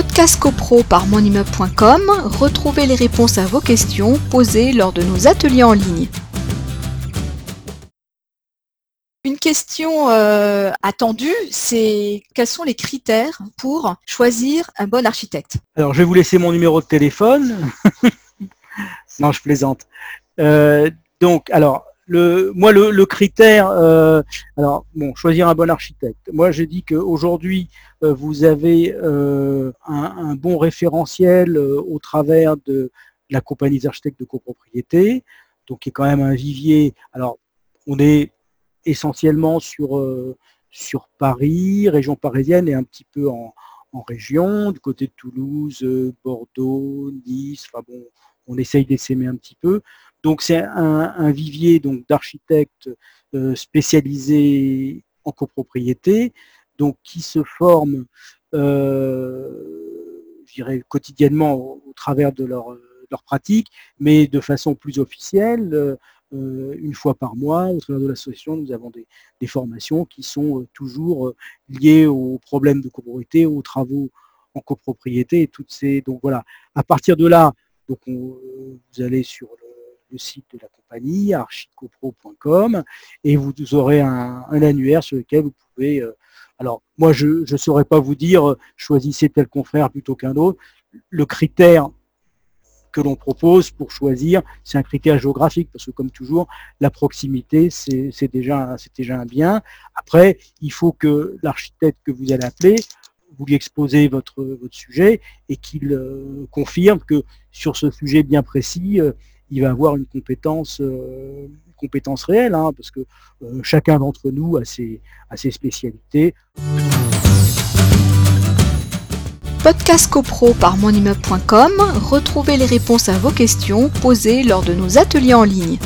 Podcast CoPro par monimmeuble.com, retrouvez les réponses à vos questions posées lors de nos ateliers en ligne. Une question euh, attendue, c'est quels sont les critères pour choisir un bon architecte? Alors, je vais vous laisser mon numéro de téléphone. non, je plaisante. Euh, donc, alors, le, moi, le, critère, euh, alors, bon, choisir un bon architecte. Moi, je dis qu'aujourd'hui, euh, vous avez euh, un, bon référentiel au travers de la compagnie d'architectes de copropriété, donc qui est quand même un vivier. Alors, on est essentiellement sur, sur Paris, région parisienne et un petit peu en, en région, du côté de Toulouse, Bordeaux, Nice, enfin bon, on essaye d'essaimer un petit peu. Donc c'est un, vivier donc d'architectes euh, spécialisés en copropriété, donc qui se forment, euh, quotidiennement au, travers de leur, leur, pratique, mais de façon plus officielle. Euh, une fois par mois, au travers de l'association, nous avons des, formations qui sont toujours liées aux problèmes de copropriété, aux travaux en copropriété et toutes ces. Donc voilà, à partir de là, donc vous allez sur le le site de la compagnie, archicopro.com, et vous aurez un, annuaire sur lequel vous pouvez... Euh, alors, moi, je ne saurais pas vous dire, euh, choisissez tel confrère plutôt qu'un autre. Le critère que l'on propose pour choisir, c'est un critère géographique, parce que comme toujours, la proximité, c'est déjà, déjà un bien. Après, il faut que l'architecte que vous allez appeler, vous lui exposez votre, votre sujet et qu'il euh, confirme que sur ce sujet bien précis, il va avoir une compétence, euh, compétence réelle, hein, parce que euh, chacun d'entre nous a ses, a ses spécialités. Podcast CoPro par monimmeuble.com, retrouvez les réponses à vos questions posées lors de nos ateliers en ligne.